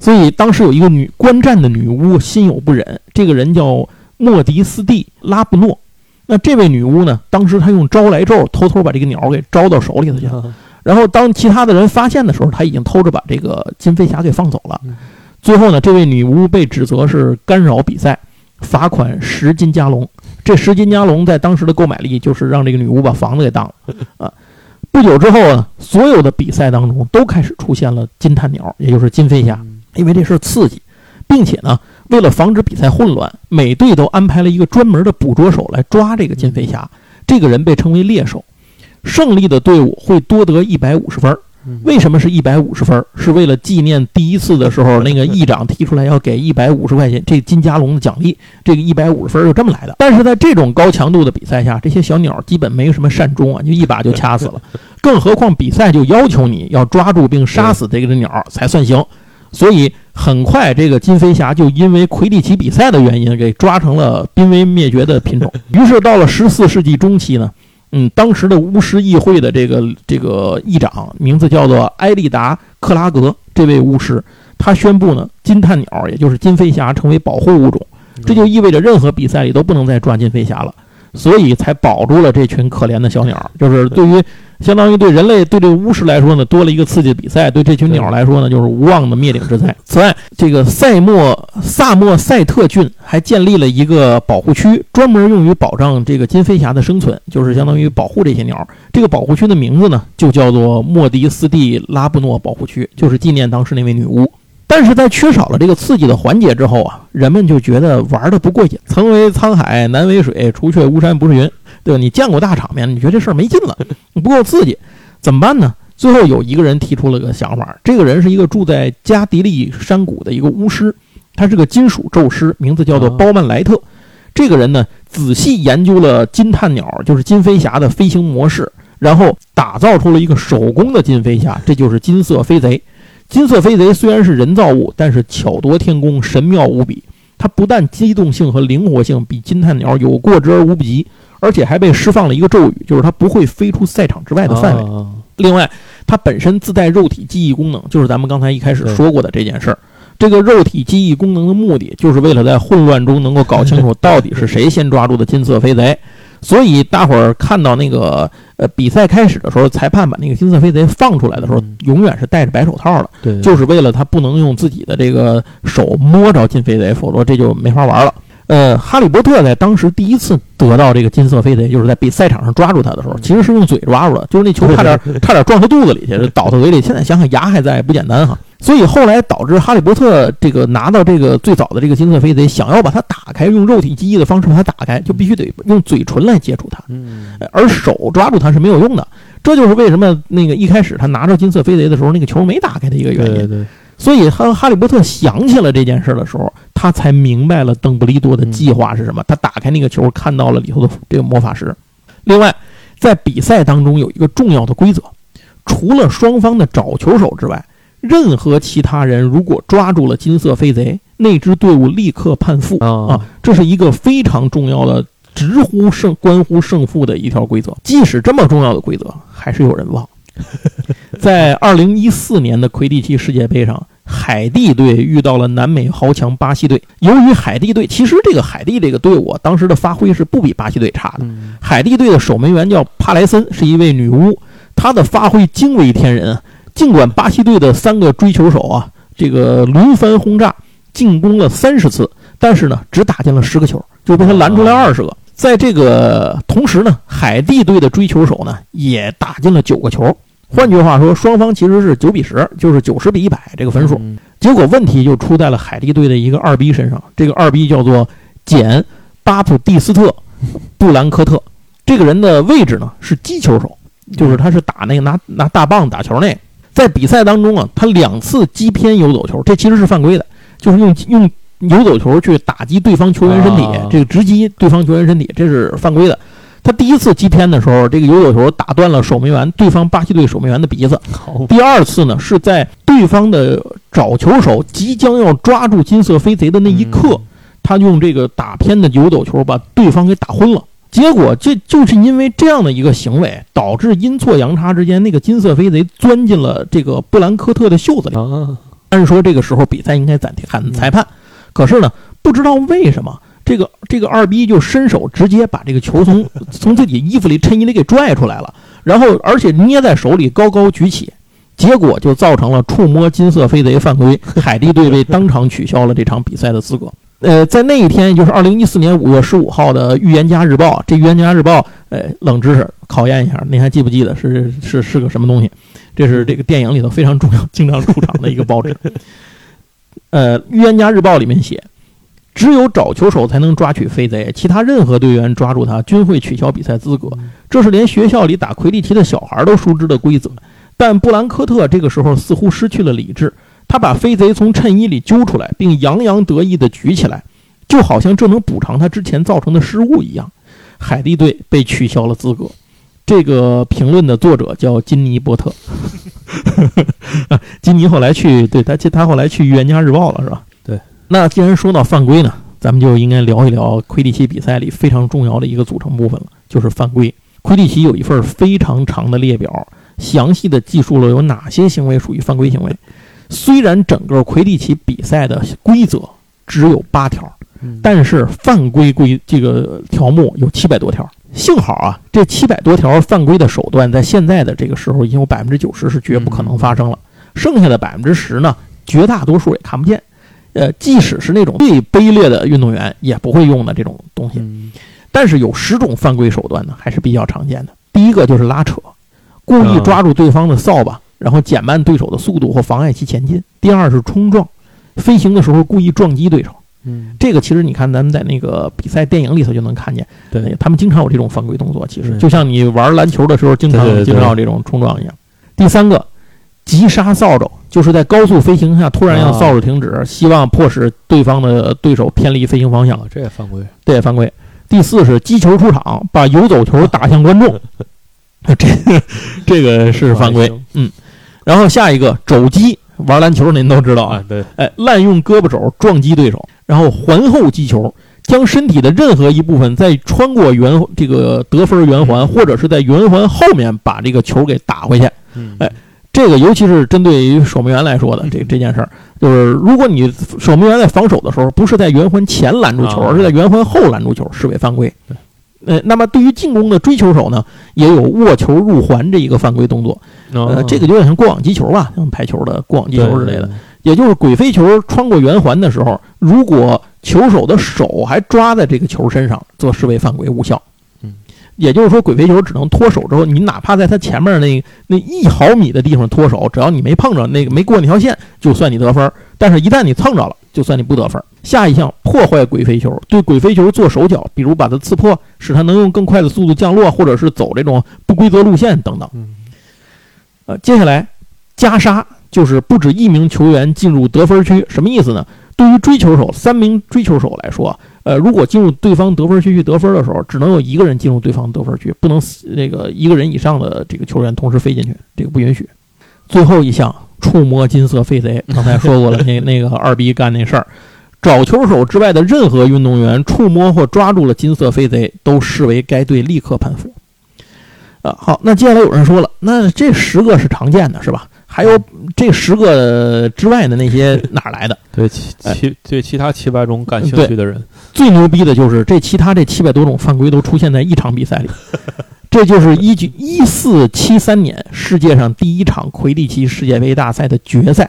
所以当时有一个女观战的女巫心有不忍，这个人叫莫迪斯蒂拉布诺。那这位女巫呢？当时她用招来咒，偷偷把这个鸟给招到手里头去了。然后当其他的人发现的时候，她已经偷着把这个金飞侠给放走了。最后呢，这位女巫被指责是干扰比赛，罚款十金加龙。这十金加龙在当时的购买力就是让这个女巫把房子给当了 啊。不久之后啊，所有的比赛当中都开始出现了金探鸟，也就是金飞侠，因为这事刺激，并且呢，为了防止比赛混乱，每队都安排了一个专门的捕捉手来抓这个金飞侠。这个人被称为猎手，胜利的队伍会多得一百五十分。为什么是一百五十分？是为了纪念第一次的时候，那个议长提出来要给一百五十块钱这金加龙的奖励，这个一百五十分就这么来的。但是在这种高强度的比赛下，这些小鸟基本没有什么善终啊，就一把就掐死了。更何况比赛就要求你要抓住并杀死这个鸟才算行，所以很快这个金飞侠就因为魁地奇比赛的原因给抓成了濒危灭绝的品种。于是到了十四世纪中期呢。嗯，当时的巫师议会的这个这个议长名字叫做埃利达克拉格，这位巫师他宣布呢，金探鸟也就是金飞侠成为保护物种，这就意味着任何比赛里都不能再抓金飞侠了。所以才保住了这群可怜的小鸟，就是对于相当于对人类对这个巫师来说呢，多了一个刺激的比赛；对这群鸟来说呢，就是无望的灭顶之灾。此外，这个塞莫萨默塞特郡还建立了一个保护区，专门用于保障这个金飞侠的生存，就是相当于保护这些鸟。这个保护区的名字呢，就叫做莫迪斯蒂拉布诺保护区，就是纪念当时那位女巫。但是在缺少了这个刺激的环节之后啊，人们就觉得玩的不过瘾。曾为沧海难为水，除却巫山不是云，对吧？你见过大场面，你觉得这事儿没劲了，不够刺激，怎么办呢？最后有一个人提出了个想法，这个人是一个住在加迪利山谷的一个巫师，他是个金属咒师，名字叫做包曼莱特。这个人呢，仔细研究了金探鸟，就是金飞侠的飞行模式，然后打造出了一个手工的金飞侠，这就是金色飞贼。金色飞贼虽然是人造物，但是巧夺天工，神妙无比。它不但机动性和灵活性比金探鸟有过之而无不及，而且还被释放了一个咒语，就是它不会飞出赛场之外的范围。另外，它本身自带肉体记忆功能，就是咱们刚才一开始说过的这件事儿。这个肉体记忆功能的目的，就是为了在混乱中能够搞清楚到底是谁先抓住的金色飞贼。所以大伙儿看到那个呃比赛开始的时候，裁判把那个金色飞贼放出来的时候，永远是戴着白手套的，对，就是为了他不能用自己的这个手摸着金飞贼，否则这就没法玩了。呃，哈利波特在当时第一次得到这个金色飞贼，就是在比赛场上抓住他的时候，其实是用嘴抓住的，就是那球差点差点撞他肚子里去，倒他嘴里。现在想想牙还在，不简单哈。所以后来导致哈利波特这个拿到这个最早的这个金色飞贼，想要把它打开，用肉体记忆的方式把它打开，就必须得用嘴唇来接触它，而手抓住它是没有用的。这就是为什么那个一开始他拿着金色飞贼的时候，那个球没打开的一个原因。对对。所以当哈利波特想起了这件事的时候，他才明白了邓布利多的计划是什么。他打开那个球，看到了里头的这个魔法石。另外，在比赛当中有一个重要的规则，除了双方的找球手之外。任何其他人如果抓住了金色飞贼，那支队伍立刻判负啊！这是一个非常重要的、直呼胜、关乎胜负的一条规则。即使这么重要的规则，还是有人忘。在二零一四年的魁地奇世界杯上，海地队遇到了南美豪强巴西队。由于海地队其实这个海地这个队伍当时的发挥是不比巴西队差的。海地队的守门员叫帕莱森，是一位女巫，她的发挥惊为天人。尽管巴西队的三个追球手啊，这个轮番轰炸，进攻了三十次，但是呢，只打进了十个球，就被他拦出来二十个。在这个同时呢，海地队的追球手呢也打进了九个球。换句话说，双方其实是九比十，就是九十比一百这个分数。结果问题就出在了海地队的一个二逼身上。这个二逼叫做简巴普蒂斯特布兰科特，这个人的位置呢是击球手，就是他是打那个拿拿大棒打球那。在比赛当中啊，他两次击偏游走球，这其实是犯规的，就是用用游走球去打击对方球员身体，这个直击对方球员身体，这是犯规的。他第一次击偏的时候，这个游走球打断了守门员对方巴西队守门员的鼻子。第二次呢，是在对方的找球手即将要抓住金色飞贼的那一刻，他用这个打偏的游走球把对方给打昏了。结果，这就是因为这样的一个行为，导致阴错阳差之间，那个金色飞贼钻进了这个布兰科特的袖子里。按说这个时候比赛应该暂停，喊裁判。可是呢，不知道为什么，这个这个二逼就伸手直接把这个球从从自己衣服里、衬衣里给拽出来了，然后而且捏在手里高高举起。结果就造成了触摸金色飞贼犯规，海地队被当场取消了这场比赛的资格。呃，在那一天，也就是二零一四年五月十五号的《预言家日报》，这《预言家日报》呃，冷知识考验一下，您还记不记得是是是个什么东西？这是这个电影里头非常重要、经常出场的一个报纸。呃，《预言家日报》里面写，只有找球手才能抓取飞贼，其他任何队员抓住他均会取消比赛资格。这是连学校里打魁地奇的小孩都熟知的规则。但布兰科特这个时候似乎失去了理智。他把飞贼从衬衣里揪出来，并洋洋得意地举起来，就好像这能补偿他之前造成的失误一样。海地队被取消了资格。这个评论的作者叫金尼波特。金尼后来去，对他，他后来去《预言家日报》了，是吧？对。那既然说到犯规呢，咱们就应该聊一聊魁地奇比赛里非常重要的一个组成部分了，就是犯规。魁地奇有一份非常长的列表，详细的记述了有哪些行为属于犯规行为。虽然整个魁地奇比赛的规则只有八条，但是犯规规这个条目有七百多条。幸好啊，这七百多条犯规的手段，在现在的这个时候，已经有百分之九十是绝不可能发生了。剩下的百分之十呢，绝大多数也看不见。呃，即使是那种最卑劣的运动员，也不会用的这种东西。但是有十种犯规手段呢，还是比较常见的。第一个就是拉扯，故意抓住对方的扫把。然后减慢对手的速度或妨碍其前进。第二是冲撞，飞行的时候故意撞击对手。嗯，这个其实你看咱们在那个比赛电影里头就能看见，对，他们经常有这种犯规动作。其实就像你玩篮球的时候经常经常有这种冲撞一样。第三个，急刹扫帚，就是在高速飞行下突然让扫帚停止，希望迫使对方的对手偏离飞行方向。这也犯规，这也犯规。第四是击球出场，把游走球打向观众，这 这个是犯规。嗯。然后下一个肘击，玩篮球您都知道啊，对，哎，滥用胳膊肘撞击对手，然后环后击球，将身体的任何一部分在穿过圆这个得分圆环，或者是在圆环后面把这个球给打回去。哎，这个尤其是针对于守门员来说的这这件事儿，就是如果你守门员在防守的时候，不是在圆环前拦住球，而是在圆环后拦住球，视为犯规。呃，那么对于进攻的追球手呢，也有握球入环这一个犯规动作。呃，这个有点像过网击球吧，像排球的过网击球之类的。也就是鬼飞球穿过圆环的时候，如果球手的手还抓在这个球身上，则视为犯规无效。嗯，也就是说，鬼飞球只能脱手之后，你哪怕在他前面那那一毫米的地方脱手，只要你没碰着那个没过那条线，就算你得分。但是，一旦你蹭着了，就算你不得分。下一项破坏鬼飞球，对鬼飞球做手脚，比如把它刺破，使它能用更快的速度降落，或者是走这种不规则路线等等。呃，接下来加杀就是不止一名球员进入得分区，什么意思呢？对于追球手，三名追球手来说，呃，如果进入对方得分区去得分的时候，只能有一个人进入对方得分区，不能那个一个人以上的这个球员同时飞进去，这个不允许。最后一项，触摸金色飞贼，刚才说过了，那那个二逼干那事儿。找球手之外的任何运动员触摸或抓住了金色飞贼，都视为该队立刻判负。啊，好，那接下来有人说了，那这十个是常见的，是吧？还有这十个之外的那些 哪儿来的？对其其对其他七百种感兴趣的人，最牛逼的就是这其他这七百多种犯规都出现在一场比赛里。这就是一九一四七三年世界上第一场魁地奇世界杯大赛的决赛。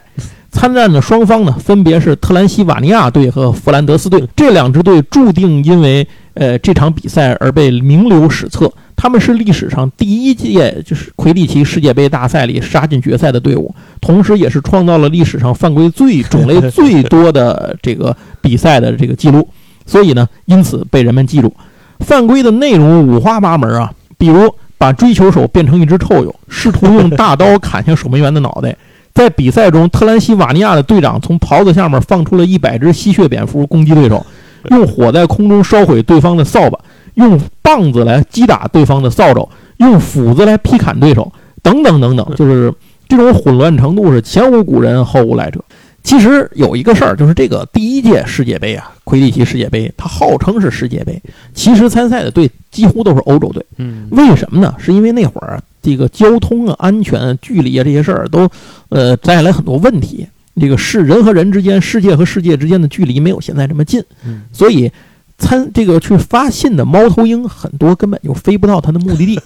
参战的双方呢，分别是特兰西瓦尼亚队和弗兰德斯队。这两支队注定因为呃这场比赛而被名留史册。他们是历史上第一届就是魁地奇世界杯大赛里杀进决赛的队伍，同时也是创造了历史上犯规最种类最多的这个比赛的这个记录。所以呢，因此被人们记住。犯规的内容五花八门啊，比如把追球手变成一只臭鼬，试图用大刀砍向守门员的脑袋。在比赛中，特兰西瓦尼亚的队长从袍子下面放出了一百只吸血蝙蝠攻击对手，用火在空中烧毁对方的扫把，用棒子来击打对方的扫帚，用斧子来劈砍对手，等等等等，就是这种混乱程度是前无古人后无来者。其实有一个事儿，就是这个第一届世界杯啊，魁地奇世界杯，它号称是世界杯，其实参赛的队几乎都是欧洲队。嗯，为什么呢？是因为那会儿。这个交通啊、安全、距离啊这些事儿都，呃，带来很多问题。这个是人和人之间、世界和世界之间的距离没有现在这么近，所以参这个去发信的猫头鹰很多根本就飞不到它的目的地。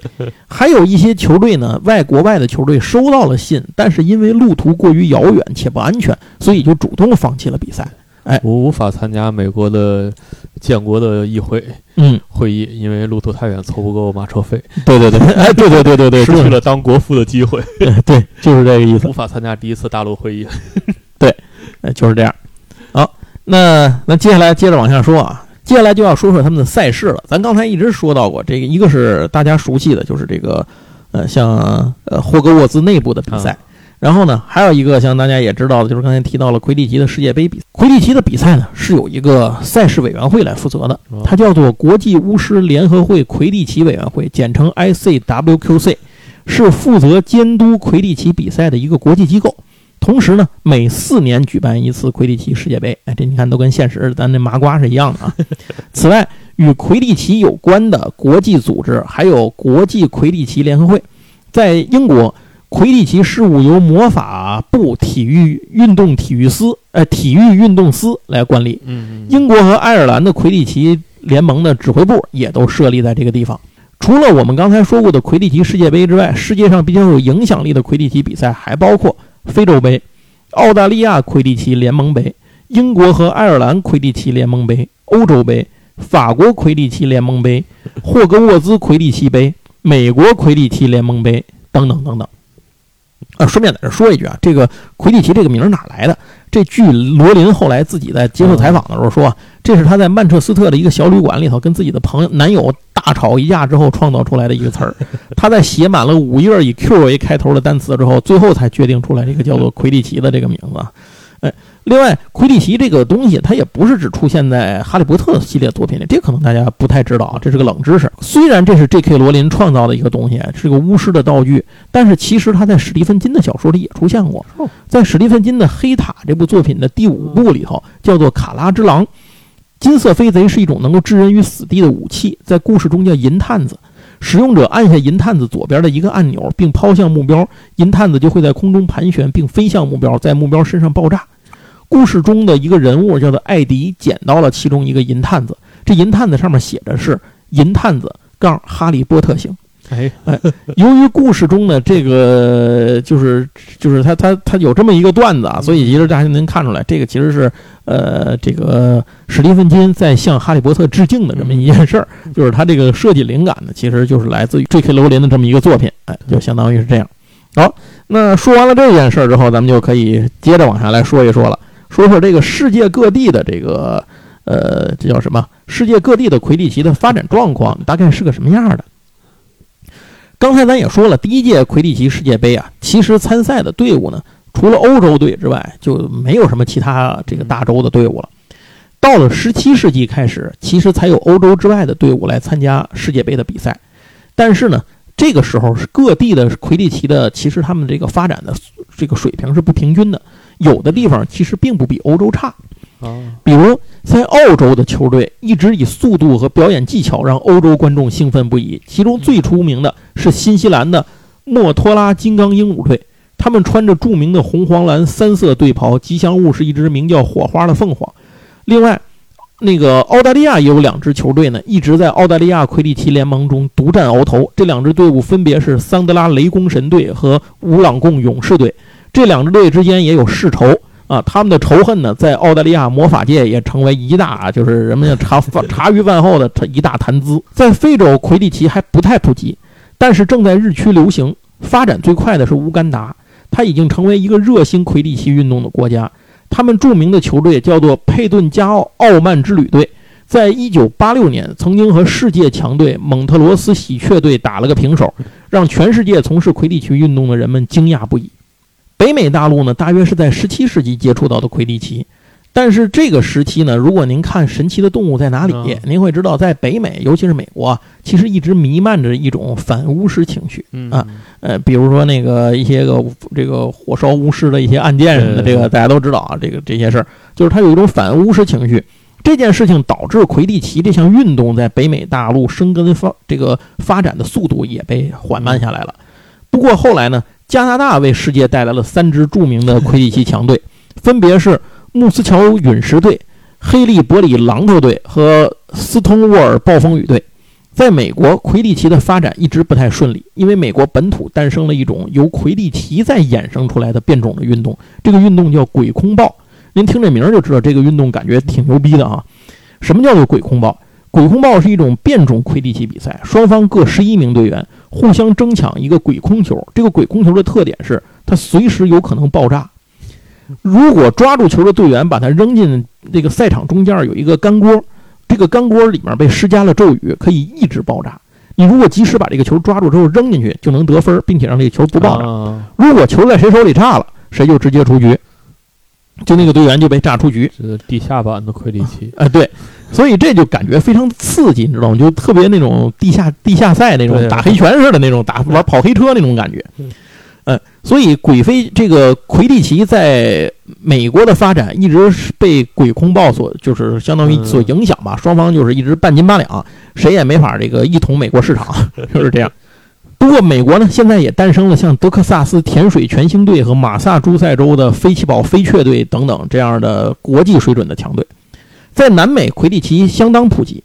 还有一些球队呢，外国外的球队收到了信，但是因为路途过于遥远且不安全，所以就主动放弃了比赛。哎，我无法参加美国的建国的议会嗯，会议，因为路途太远，凑不够马车费，对对对，哎，对对对对对，失去了当国父的机会，对对，就是这个意思无。法参加第一次大陆会议。对哎，就是这样。好，那那接下来接着往下说啊，接下来就要说说他们的赛事了。咱刚才一直说到过，这个一个是大家熟悉的，就是这个呃，像呃霍格沃兹内部的比赛。然后呢，还有一个像大家也知道的，就是刚才提到了魁地奇的世界杯比赛。魁地奇的比赛呢，是有一个赛事委员会来负责的，它叫做国际巫师联合会魁地奇委员会，简称 ICWQC，是负责监督魁地奇比赛的一个国际机构。同时呢，每四年举办一次魁地奇世界杯。哎，这你看都跟现实咱那麻瓜是一样的啊。此外，与魁地奇有关的国际组织还有国际魁地奇联合会，在英国，魁地奇事务由魔法部体育运动体育司，呃，体育运动司来管理。嗯，英国和爱尔兰的魁地奇联盟的指挥部也都设立在这个地方。除了我们刚才说过的魁地奇世界杯之外，世界上比较有影响力的魁地奇比赛还包括非洲杯、澳大利亚魁地奇联盟杯、英国和爱尔兰魁地奇联盟杯、欧洲杯、法国魁地奇联盟杯、霍格沃兹魁地奇杯、美国魁地奇联盟杯等等等等。啊，顺便在这说一句啊，这个魁地奇这个名儿哪来的？这据罗琳后来自己在接受采访的时候说啊，这是他在曼彻斯特的一个小旅馆里头跟自己的朋友男友大吵一架之后创造出来的一个词儿。他在写满了五页以 Q 为开头的单词之后，最后才决定出来这个叫做魁地奇的这个名字啊。哎，另外，魁地奇这个东西，它也不是只出现在《哈利波特》系列作品里，这可能大家不太知道啊，这是个冷知识。虽然这是 J.K. 罗琳创造的一个东西，是个巫师的道具，但是其实它在史蒂芬金的小说里也出现过。在史蒂芬金的《黑塔》这部作品的第五部里头，叫做卡拉之狼。金色飞贼是一种能够置人于死地的武器，在故事中叫银探子。使用者按下银探子左边的一个按钮，并抛向目标，银探子就会在空中盘旋，并飞向目标，在目标身上爆炸。故事中的一个人物叫做艾迪，捡到了其中一个银探子，这银探子上面写着是“银探子杠哈利波特星”。哎，由于故事中的这个就是就是他他他有这么一个段子啊，所以其实大家能看出来，这个其实是呃这个史蒂芬金在向哈利波特致敬的这么一件事儿，就是他这个设计灵感呢，其实就是来自于 J.K. 罗琳的这么一个作品，哎，就相当于是这样。好，那说完了这件事儿之后，咱们就可以接着往下来说一说了，说说这个世界各地的这个呃这叫什么？世界各地的魁地奇的发展状况大概是个什么样的？刚才咱也说了，第一届魁地奇世界杯啊，其实参赛的队伍呢，除了欧洲队之外，就没有什么其他这个大洲的队伍了。到了十七世纪开始，其实才有欧洲之外的队伍来参加世界杯的比赛。但是呢，这个时候是各地的魁地奇的，其实他们这个发展的这个水平是不平均的，有的地方其实并不比欧洲差。啊，比如在澳洲的球队一直以速度和表演技巧让欧洲观众兴奋不已，其中最出名的是新西兰的莫托拉金刚鹦鹉队，他们穿着著名的红黄蓝三色队袍，吉祥物是一只名叫火花的凤凰。另外，那个澳大利亚也有两支球队呢，一直在澳大利亚魁地奇联盟中独占鳌头。这两支队伍分别是桑德拉雷公神队和乌朗贡勇士队。这两支队之间也有世仇。啊，他们的仇恨呢，在澳大利亚魔法界也成为一大，就是人们茶茶余饭后的一大谈资。在非洲，魁地奇还不太普及，但是正在日趋流行。发展最快的是乌干达，它已经成为一个热心魁地奇运动的国家。他们著名的球队叫做佩顿加奥奥曼之旅队，在一九八六年曾经和世界强队蒙特罗斯喜鹊队打了个平手，让全世界从事魁地奇运动的人们惊讶不已。北美大陆呢，大约是在十七世纪接触到的魁地奇，但是这个时期呢，如果您看《神奇的动物在哪里》，您会知道，在北美，尤其是美国，其实一直弥漫着一种反巫师情绪啊。呃，比如说那个一些个这个火烧巫师的一些案件什么的，这个大家都知道啊。这个这些事儿，就是它有一种反巫师情绪。这件事情导致魁地奇这项运动在北美大陆生根发这个发展的速度也被缓慢下来了。不过后来呢？加拿大为世界带来了三支著名的魁地奇强队，分别是穆斯乔陨石队、黑利伯里榔头队和斯通沃尔暴风雨队。在美国，魁地奇的发展一直不太顺利，因为美国本土诞生了一种由魁地奇再衍生出来的变种的运动，这个运动叫鬼空豹。您听这名儿就知道，这个运动感觉挺牛逼的啊。什么叫做鬼空豹？鬼空豹是一种变种魁地奇比赛，双方各十一名队员互相争抢一个鬼空球。这个鬼空球的特点是，它随时有可能爆炸。如果抓住球的队员把它扔进这个赛场中间有一个干锅，这个干锅里面被施加了咒语，可以抑制爆炸。你如果及时把这个球抓住之后扔进去，就能得分，并且让这个球不爆炸。如果球在谁手里炸了，谁就直接出局。就那个队员就被炸出局，是地下版的魁地奇，哎，对，所以这就感觉非常刺激，你知道吗？就特别那种地下地下赛那种打黑拳似的那种打玩跑黑车那种感觉，嗯，所以鬼飞这个魁地奇在美国的发展一直是被鬼空豹所就是相当于所影响吧，双方就是一直半斤八两，谁也没法这个一统美国市场，就是这样。不过，美国呢，现在也诞生了像德克萨斯甜水全星队和马萨诸塞州的飞奇堡飞雀队等等这样的国际水准的强队。在南美，魁地奇相当普及，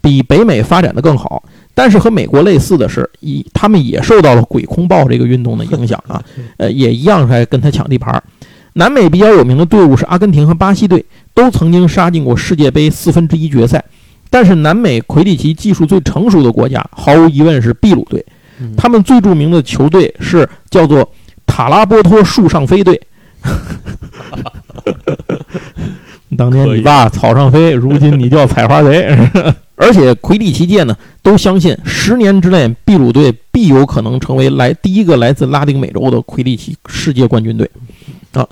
比北美发展的更好。但是和美国类似的是，以他们也受到了鬼空豹这个运动的影响啊，呃，也一样还跟他抢地盘。南美比较有名的队伍是阿根廷和巴西队，都曾经杀进过世界杯四分之一决赛。但是南美魁地奇技术最成熟的国家，毫无疑问是秘鲁队。他们最著名的球队是叫做塔拉波托树上飞队。当年你爸草上飞，如今你叫采花贼。而且魁地奇界呢，都相信十年之内秘鲁队必有可能成为来第一个来自拉丁美洲的魁地奇世界冠军队。啊，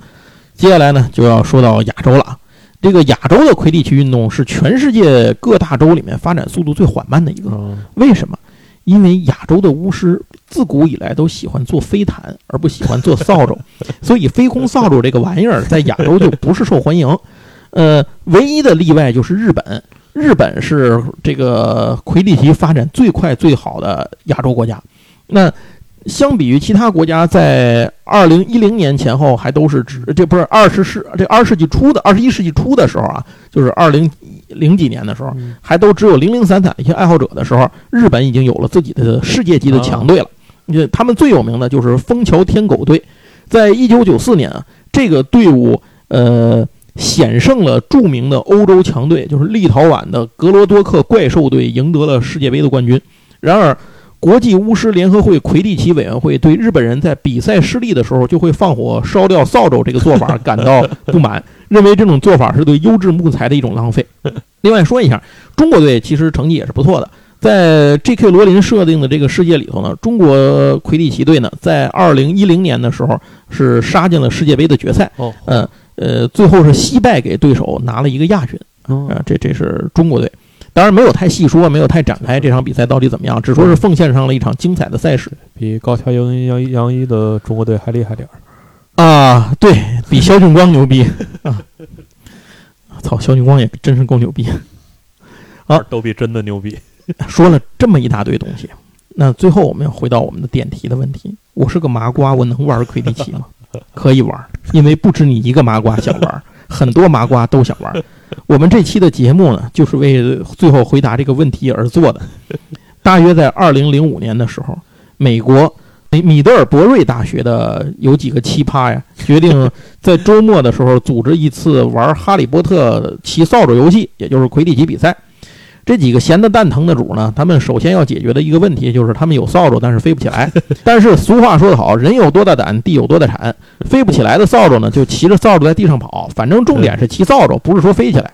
接下来呢就要说到亚洲了。这个亚洲的魁地奇运动是全世界各大洲里面发展速度最缓慢的一个。为什么？因为亚洲的巫师自古以来都喜欢做飞毯，而不喜欢做扫帚，所以飞空扫帚这个玩意儿在亚洲就不是受欢迎。呃，唯一的例外就是日本，日本是这个魁地奇发展最快最好的亚洲国家。那。相比于其他国家，在二零一零年前后还都是只这不是二十世这二十世纪初的二十一世纪初的时候啊，就是二零零几年的时候，还都只有零零散散一些爱好者的时候，日本已经有了自己的世界级的强队了。你他们最有名的就是枫桥天狗队，在一九九四年啊，这个队伍呃险胜了著名的欧洲强队，就是立陶宛的格罗多克怪兽队，赢得了世界杯的冠军。然而。国际巫师联合会魁地奇委员会对日本人在比赛失利的时候就会放火烧掉扫帚这个做法感到不满，认为这种做法是对优质木材的一种浪费。另外说一下，中国队其实成绩也是不错的，在 J.K. 罗琳设定的这个世界里头呢，中国魁地奇队呢在2010年的时候是杀进了世界杯的决赛，嗯呃，最后是惜败给对手拿了一个亚军，啊，这这是中国队。当然没有太细说，没有太展开这场比赛到底怎么样，只说是奉献上了一场精彩的赛事，比高桥杨杨杨一的中国队还厉害点儿啊！对比肖俊光牛逼啊！操，肖俊光也真是够牛逼啊，都比真的牛逼。说了这么一大堆东西，那最后我们要回到我们的点题的问题：我是个麻瓜，我能玩魁地奇吗？可以玩，因为不止你一个麻瓜想玩，很多麻瓜都想玩。我们这期的节目呢，就是为最后回答这个问题而做的。大约在二零零五年的时候，美国米米德尔伯瑞大学的有几个奇葩呀，决定在周末的时候组织一次玩《哈利波特》骑扫帚游戏，也就是魁地奇比赛。这几个闲得蛋疼的主呢，他们首先要解决的一个问题就是他们有扫帚，但是飞不起来。但是俗话说得好，人有多大胆，地有多大产。飞不起来的扫帚呢，就骑着扫帚在地上跑，反正重点是骑扫帚，不是说飞起来。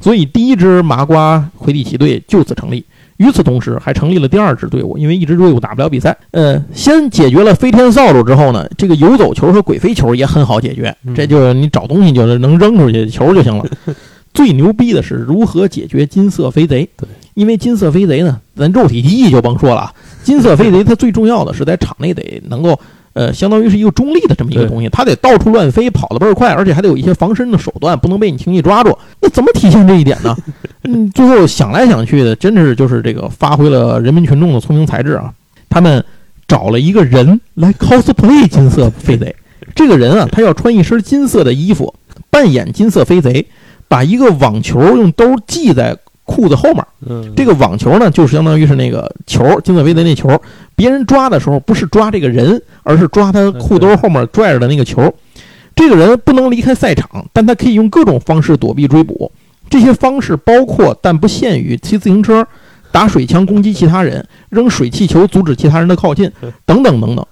所以第一支麻瓜魁地奇队就此成立。与此同时，还成立了第二支队伍，因为一支队伍打不了比赛。呃，先解决了飞天扫帚之后呢，这个游走球和鬼飞球也很好解决，这就是你找东西就是能扔出去球就行了。最牛逼的是如何解决金色飞贼？对，因为金色飞贼呢，咱肉体记忆就甭说了。金色飞贼它最重要的是在场内得能够，呃，相当于是一个中立的这么一个东西，它得到处乱飞，跑得倍儿快，而且还得有一些防身的手段，不能被你轻易抓住。那怎么体现这一点呢？嗯，最后想来想去的，真的是就是这个发挥了人民群众的聪明才智啊！他们找了一个人来 cosplay 金色飞贼。这个人啊，他要穿一身金色的衣服，扮演金色飞贼。把一个网球用兜系在裤子后面。嗯，这个网球呢，就是相当于是那个球，金色飞的那球，别人抓的时候不是抓这个人，而是抓他裤兜后面拽着的那个球。这个人不能离开赛场，但他可以用各种方式躲避追捕。这些方式包括但不限于骑自行车、打水枪攻击其他人、扔水气球阻止其他人的靠近，等等等等。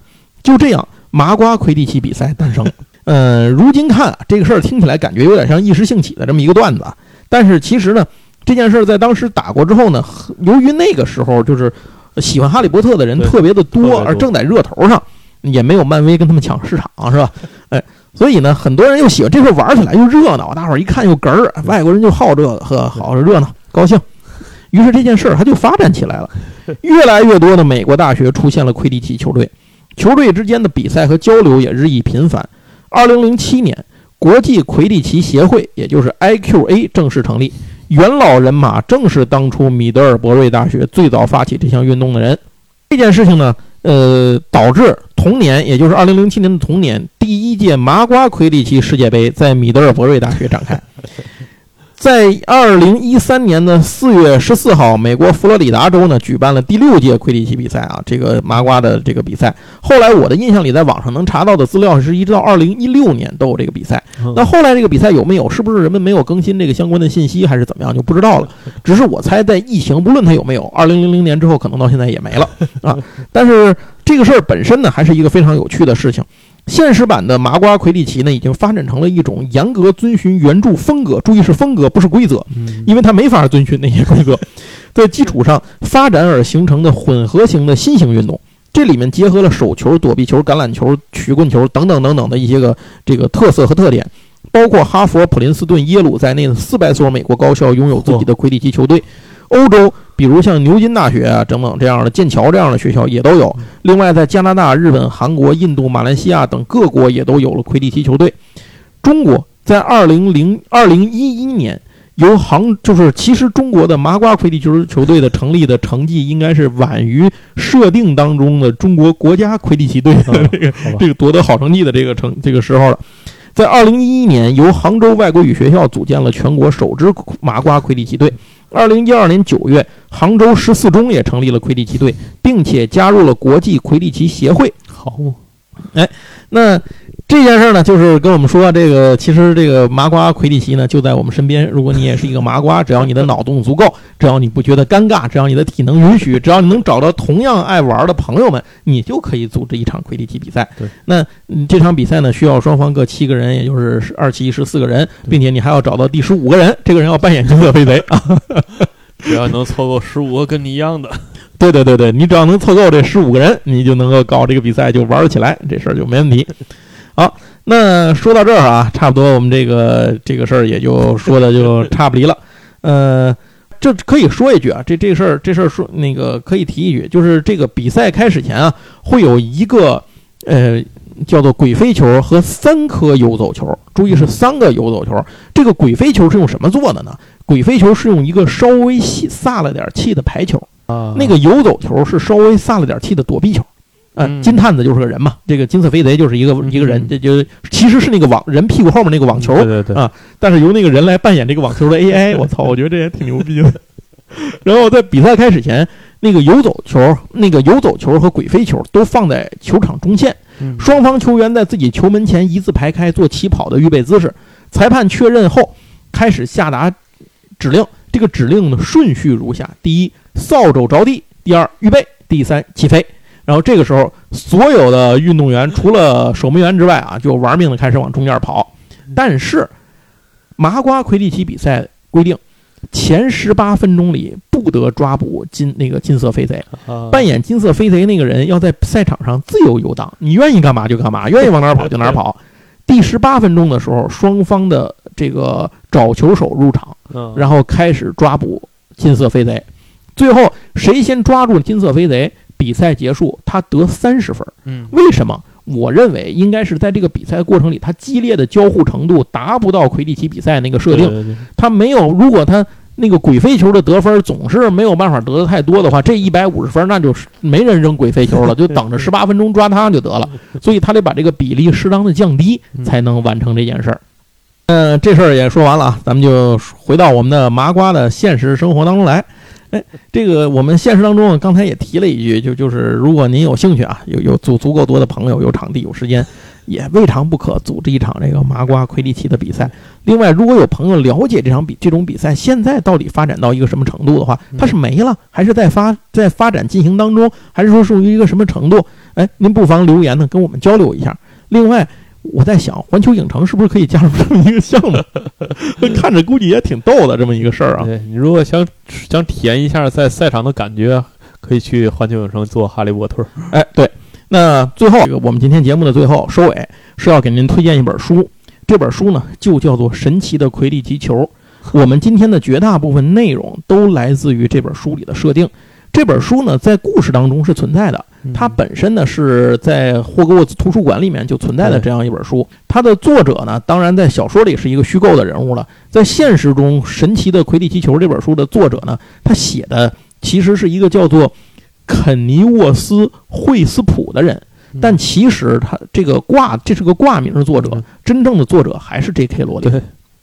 就这样，麻瓜魁地奇比赛诞生。呃，如今看啊，这个事儿听起来感觉有点像一时兴起的这么一个段子，但是其实呢，这件事儿在当时打过之后呢，由于那个时候就是喜欢哈利波特的人特别的多，而正在热头上，也没有漫威跟他们抢市场，是吧？哎。所以呢，很多人又喜欢这事玩起来又热闹，大伙儿一看又哏儿，外国人就好这个，呵，好热闹高兴。于是这件事儿它就发展起来了，越来越多的美国大学出现了魁地奇球队，球队之间的比赛和交流也日益频繁。二零零七年，国际魁地奇协会，也就是 IQA 正式成立，元老人马正是当初米德尔伯瑞大学最早发起这项运动的人。这件事情呢？呃，导致同年，也就是二零零七年的同年，第一届麻瓜魁地奇世界杯在米德尔伯瑞大学展开。在二零一三年的四月十四号，美国佛罗里达州呢举办了第六届魁地奇比赛啊，这个麻瓜的这个比赛。后来我的印象里，在网上能查到的资料是一直到二零一六年都有这个比赛。那后来这个比赛有没有？是不是人们没有更新这个相关的信息，还是怎么样？就不知道了。只是我猜，在疫情不论它有没有，二零零零年之后，可能到现在也没了啊。但是这个事儿本身呢，还是一个非常有趣的事情。现实版的麻瓜魁地奇呢，已经发展成了一种严格遵循原著风格，注意是风格，不是规则，因为它没法遵循那些规则，在基础上发展而形成的混合型的新型运动。这里面结合了手球、躲避球、橄榄球、曲棍球等等等等的一些个这个特色和特点，包括哈佛、普林斯顿、耶鲁在内的四百所美国高校拥有自己的魁地奇球队。欧洲，比如像牛津大学啊，等等这样的剑桥这样的学校也都有。另外，在加拿大、日本、韩国、印度、马来西亚等各国也都有了魁地奇球队。中国在二零零二零一一年由杭，就是其实中国的麻瓜魁地奇球队的成立的成绩应该是晚于设定当中的中国国家魁地奇队的这个这个夺得好成绩的这个成这个时候了。在二零一一年，由杭州外国语学校组建了全国首支麻瓜魁地奇队。二零一二年九月，杭州十四中也成立了魁地奇队，并且加入了国际魁地奇协会。好，哎，那。这件事呢，就是跟我们说，这个其实这个麻瓜魁地奇呢就在我们身边。如果你也是一个麻瓜，只要你的脑洞足够，只要你不觉得尴尬，只要你的体能允许，只要你能找到同样爱玩的朋友们，你就可以组织一场魁地奇比赛。对，那这场比赛呢需要双方各七个人，也就是二七十四个人，并且你还要找到第十五个人，这个人要扮演金色飞贼啊。只要能凑够十五个跟你一样的，对对对对，你只要能凑够这十五个人，你就能够搞这个比赛，就玩得起来，这事儿就没问题。好，那说到这儿啊，差不多我们这个这个事儿也就说的就差不离了。呃，这可以说一句啊，这这事儿这事儿说那个可以提一句，就是这个比赛开始前啊，会有一个呃叫做鬼飞球和三颗游走球，注意是三个游走球。这个鬼飞球是用什么做的呢？鬼飞球是用一个稍微细撒了点气的排球啊，那个游走球是稍微撒了点气的躲避球。嗯，金探子就是个人嘛，这个金色飞贼就是一个一个人，这就其实是那个网人屁股后面那个网球，对对对啊，但是由那个人来扮演这个网球的 AI，我操，我觉得这也挺牛逼的。然后在比赛开始前，那个游走球、那个游走球和鬼飞球都放在球场中线，双方球员在自己球门前一字排开做起跑的预备姿势，裁判确认后开始下达指令，这个指令的顺序如下：第一，扫帚着地；第二，预备；第三，起飞。然后这个时候，所有的运动员除了守门员之外啊，就玩命的开始往中间跑。但是，麻瓜魁地奇比赛规定，前十八分钟里不得抓捕金那个金色飞贼。扮演金色飞贼那个人要在赛场上自由游荡，你愿意干嘛就干嘛，愿意往哪儿跑就哪儿跑。第十八分钟的时候，双方的这个找球手入场，然后开始抓捕金色飞贼。最后谁先抓住金色飞贼？比赛结束，他得三十分。嗯，为什么？我认为应该是在这个比赛过程里，他激烈的交互程度达不到魁地奇比赛那个设定。他没有，如果他那个鬼飞球的得分总是没有办法得的太多的话，这一百五十分那就是没人扔鬼飞球了，就等着十八分钟抓他就得了。所以他得把这个比例适当的降低，才能完成这件事儿。嗯，这事儿也说完了啊，咱们就回到我们的麻瓜的现实生活当中来。哎，这个我们现实当中刚才也提了一句，就就是如果您有兴趣啊，有有足足够多的朋友，有场地，有时间，也未尝不可组织一场这个麻瓜魁地奇的比赛。另外，如果有朋友了解这场比这种比赛现在到底发展到一个什么程度的话，它是没了，还是在发在发展进行当中，还是说属于一个什么程度？哎，您不妨留言呢，跟我们交流一下。另外。我在想，环球影城是不是可以加入这么一个项目？看着估计也挺逗的这么一个事儿啊。对你如果想想体验一下在赛场的感觉，可以去环球影城做哈利波特。哎，对。那最后，这个我们今天节目的最后收尾是要给您推荐一本书，这本书呢就叫做《神奇的魁地奇球》。我们今天的绝大部分内容都来自于这本书里的设定。这本书呢，在故事当中是存在的。它本身呢是在霍格沃茨图书馆里面就存在的这样一本书。它的作者呢，当然在小说里是一个虚构的人物了。在现实中，《神奇的魁地奇球》这本书的作者呢，他写的其实是一个叫做肯尼沃斯·惠斯普的人。但其实他这个挂，这是个挂名作者，真正的作者还是 J.K. 罗琳。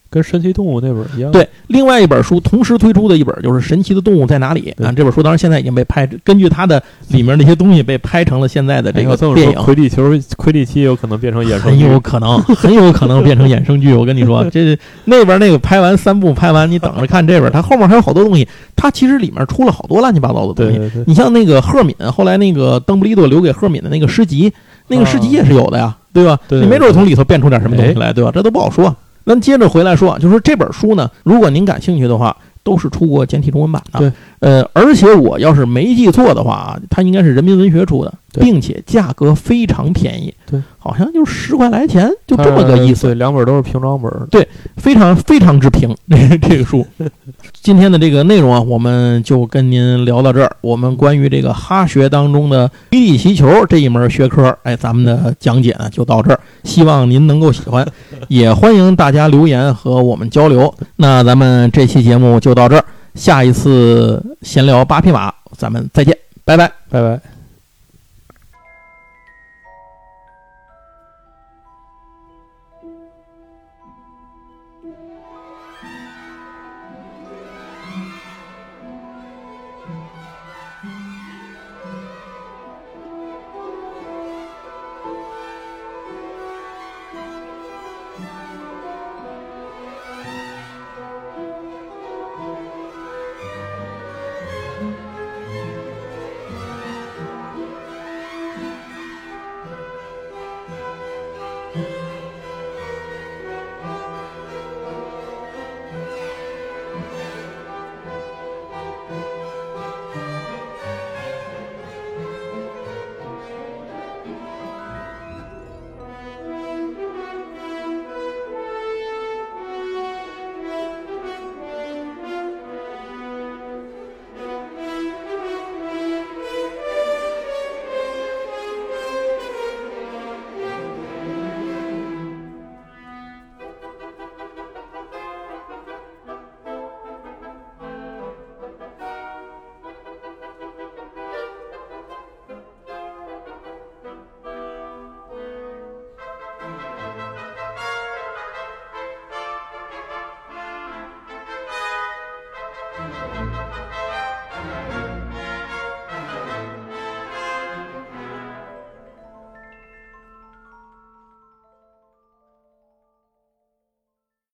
跟神奇动物那本一样。对，另外一本书同时推出的一本就是《神奇的动物在哪里》啊。这本书当然现在已经被拍，根据它的里面那些东西被拍成了现在的这个电影。魁地球、魁地奇有可能变成衍生，很有可能，很有可能变成衍生剧。我跟你说，这那边那个拍完三部拍完，你等着看这边，它后面还有好多东西。它其实里面出了好多乱七八糟的东西。你像那个赫敏，后来那个邓布利多留给赫敏的那个诗集，那个诗集也是有的呀，对吧？你没准从里头变出点什么东西来，对吧？这都不好说。咱接着回来说，就是这本书呢，如果您感兴趣的话，都是出过简体中文版的。对，呃，而且我要是没记错的话，它应该是人民文学出的，并且价格非常便宜。对，好像就十块来钱，就这么个意思。对，两本都是平装本。对，非常非常之平。这个书，今天的这个内容啊，我们就跟您聊到这儿。我们关于这个哈学当中的魁地奇球这一门学科，哎，咱们的讲解呢就到这儿。希望您能够喜欢，也欢迎大家留言和我们交流。那咱们这期节目就到这儿，下一次闲聊八匹马，咱们再见，拜拜，拜拜。